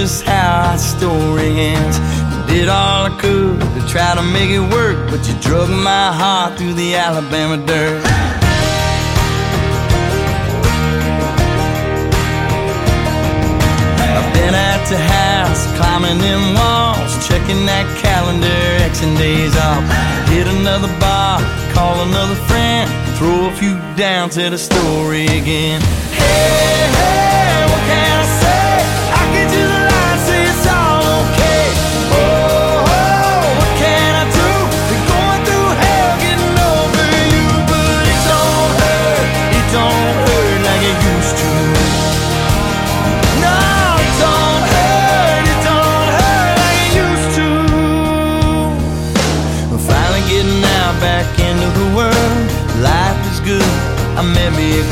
just how our story ends. Did all I could to try to make it work, but you drug my heart through the Alabama dirt. I've been at the house, climbing them walls, checking that calendar, xing days off. Hit another bar, call another friend, throw a few down to the story again. Hey, hey.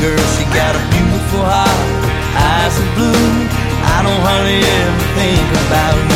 girl, she got a beautiful heart, eyes of blue. I don't hardly ever think about you.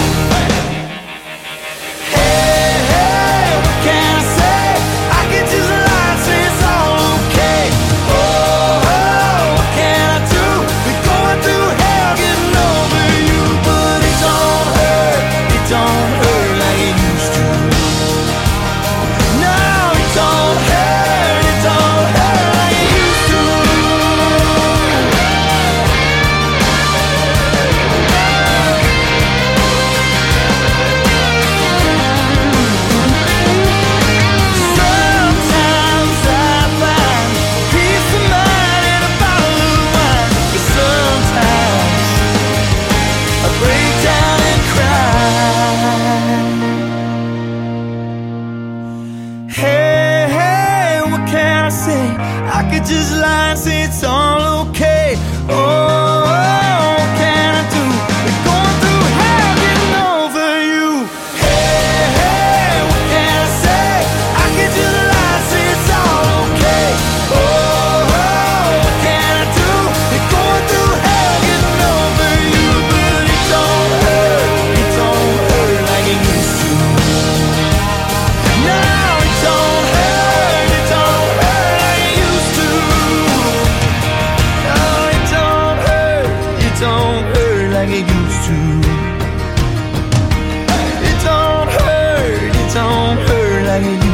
don't hurt like it used to. It don't hurt, it don't hurt like it used to.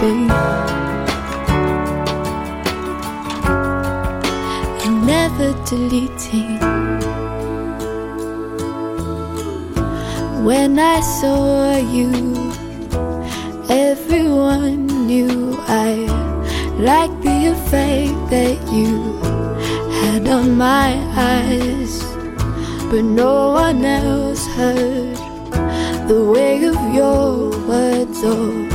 be. And never deleting. When I saw you, everyone knew I liked the effect that you had on my eyes. But no one else heard the way of your words oh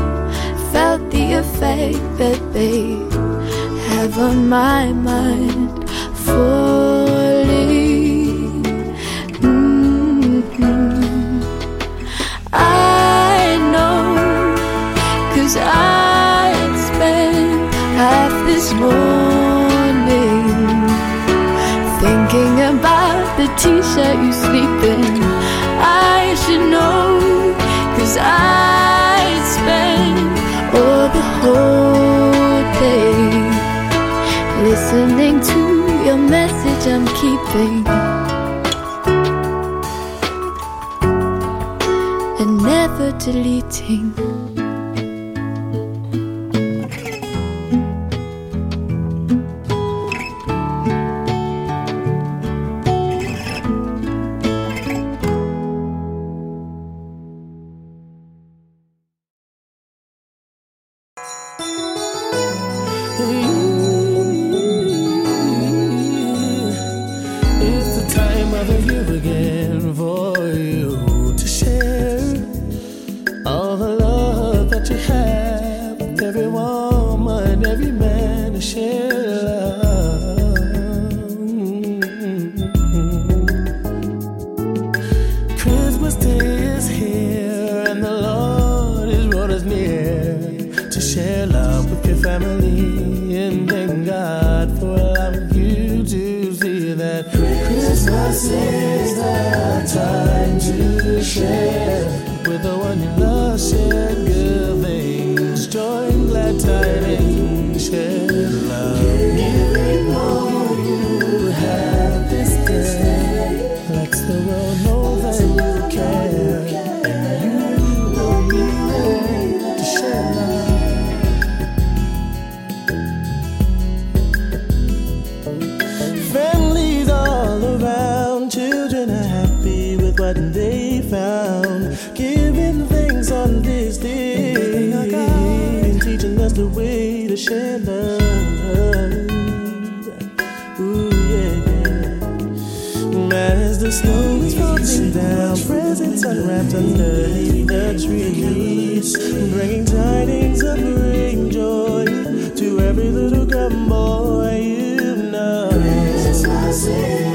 your fate, baby. Have on my mind for. whole day. Listening to your message, I'm keeping. And never deleting. Slowly falling down, presents unwrapped underneath the trees. Bringing tidings of great joy to every little girl and boy you know. Christmas is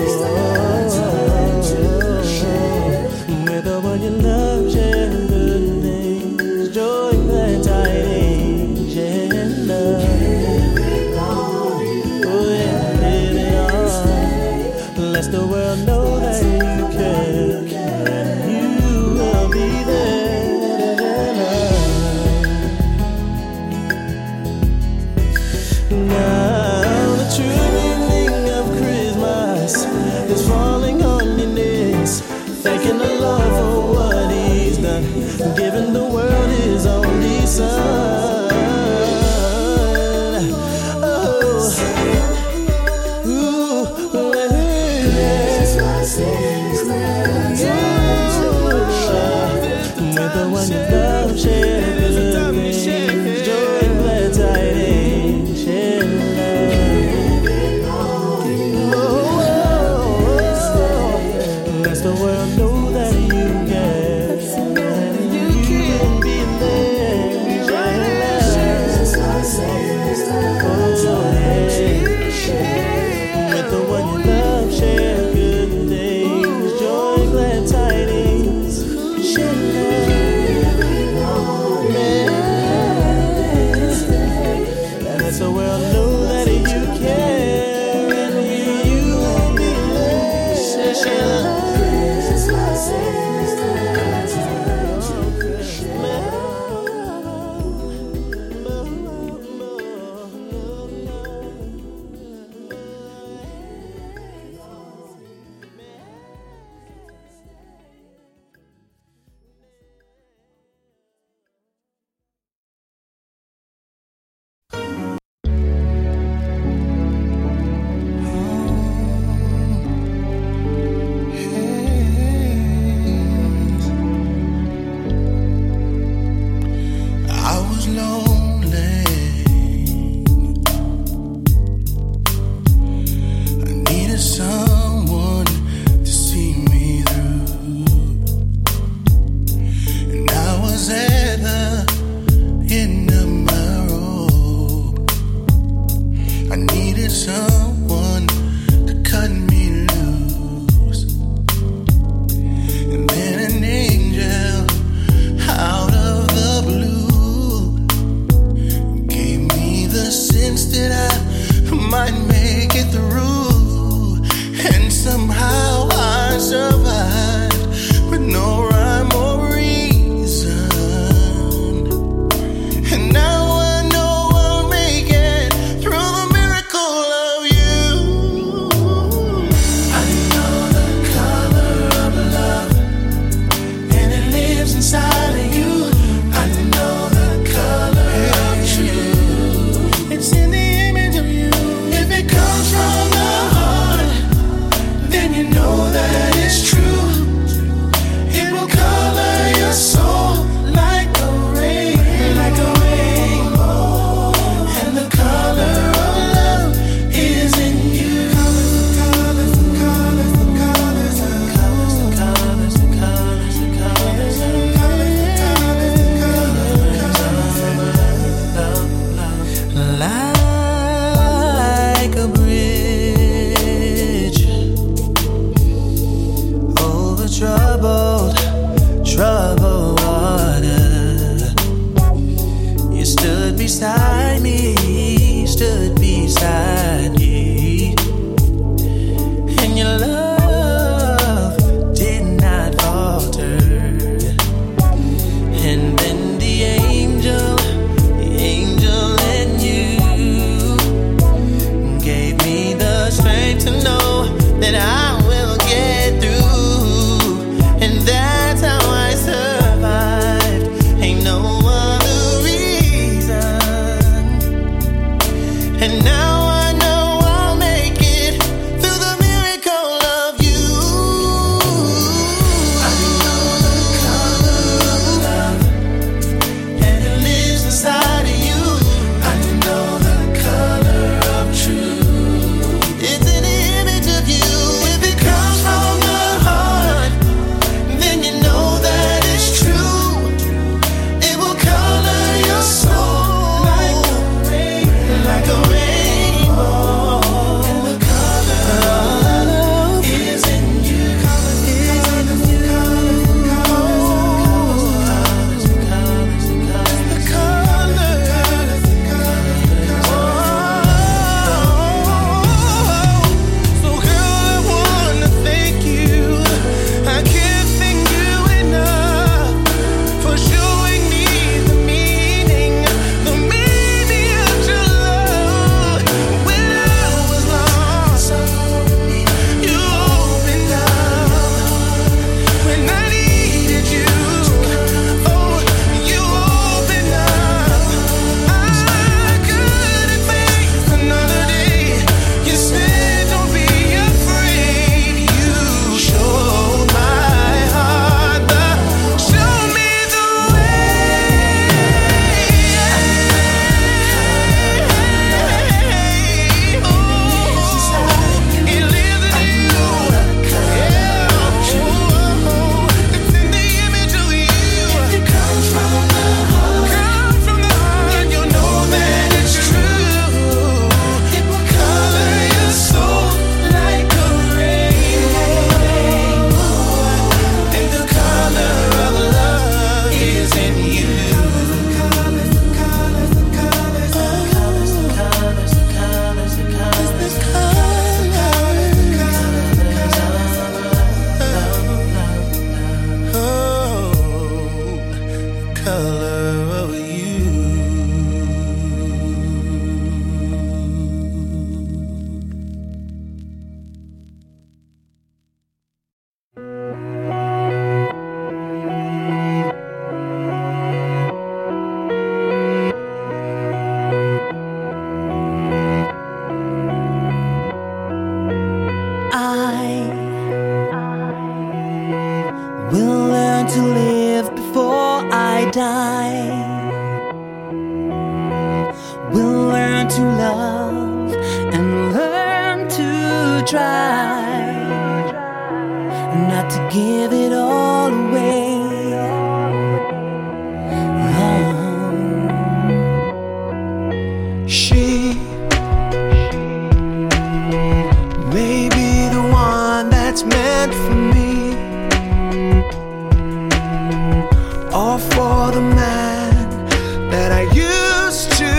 for the man that I used to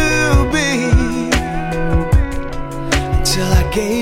be until I gave.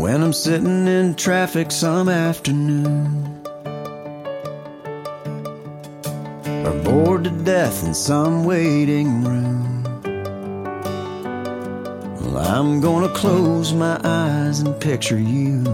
when I'm sitting in traffic some afternoon. Or bored to death in some waiting room. Well, I'm gonna close my eyes and picture you.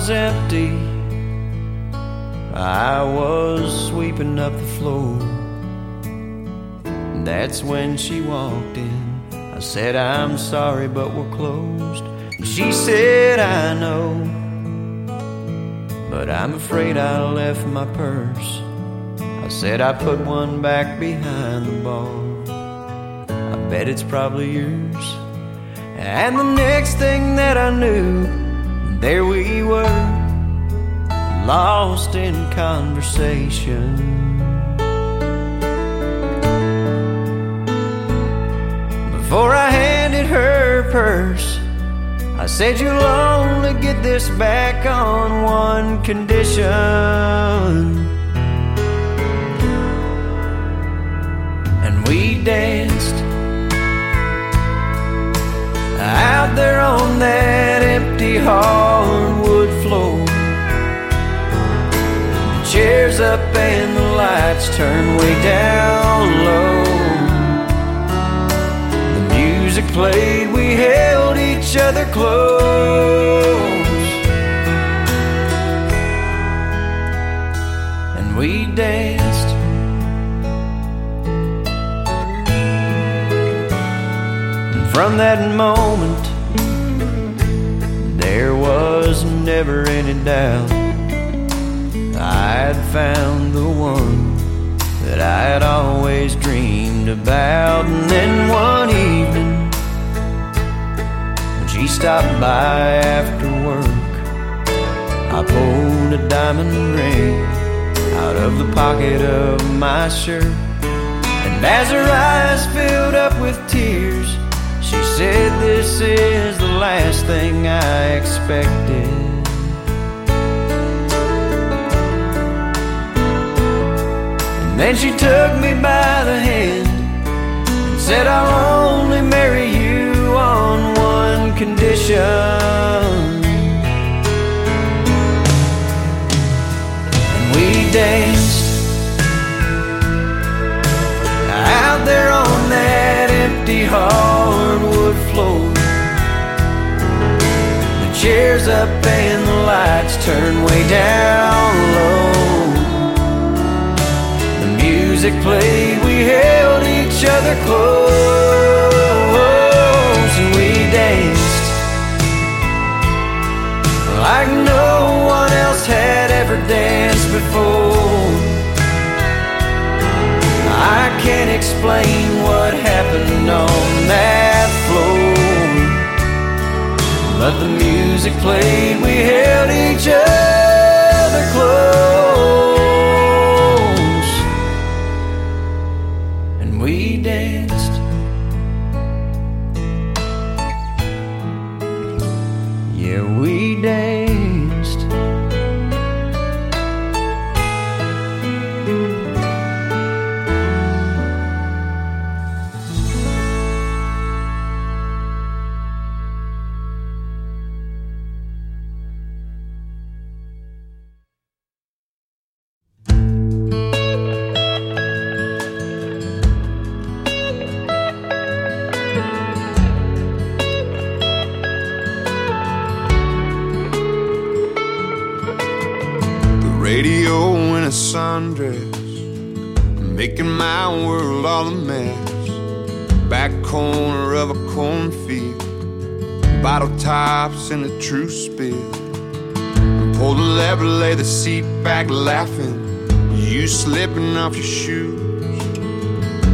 Was empty. I was sweeping up the floor. That's when she walked in. I said, I'm sorry, but we're closed. And she said, I know. But I'm afraid I left my purse. I said, I put one back behind the bar. I bet it's probably yours. And the next thing that I knew, there we were, lost in conversation. Before I handed her purse, I said, You'll only get this back on one condition. And we danced out there on that empty hardwood floor. The chairs up and the lights turned way down low. The music played, we held each other close. And we danced. And from that moment, never any doubt I had found the one that I had always dreamed about. And then one evening, when she stopped by after work, I pulled a diamond ring out of the pocket of my shirt. And as her eyes filled up with tears, she said, This is the last thing I expected. And she took me by the hand and said, I'll only marry you on one condition. And we danced out there on that empty hardwood floor. The chairs up and the lights turned way down low music played, we held each other close and we danced like no one else had ever danced before. I can't explain what happened on that floor, but the music played, we held each other close. every day. a true spirit. Pull the lever, lay the seat back laughing. You slipping off your shoes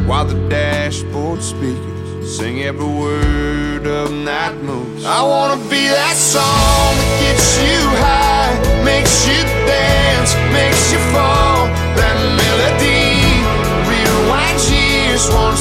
while the dashboard speakers sing every word of night moves. I wanna be that song that gets you high, makes you dance, makes you fall. That melody rewinds years, won't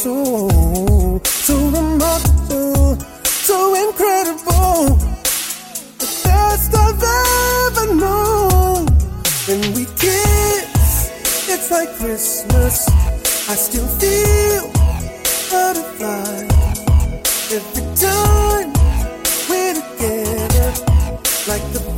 soul. So remarkable, so incredible. The best I've ever known. When we kiss, it's like Christmas. I still feel butterflies every time we're together. Like the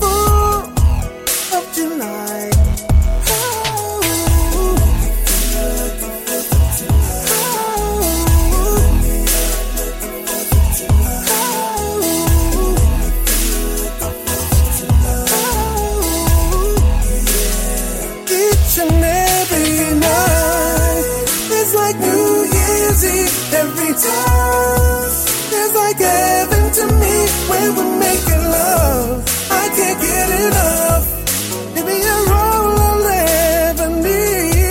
does. It's like heaven to me when we're making love. I can't get enough. Give me a roll I'll ever need.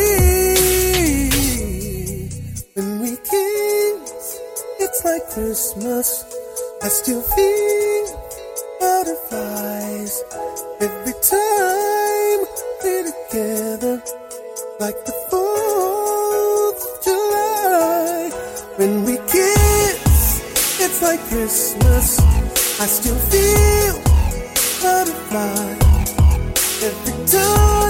When we kiss, it's like Christmas. I still feel butterflies every time we're together. Like like Christmas. I still feel butterfly every time.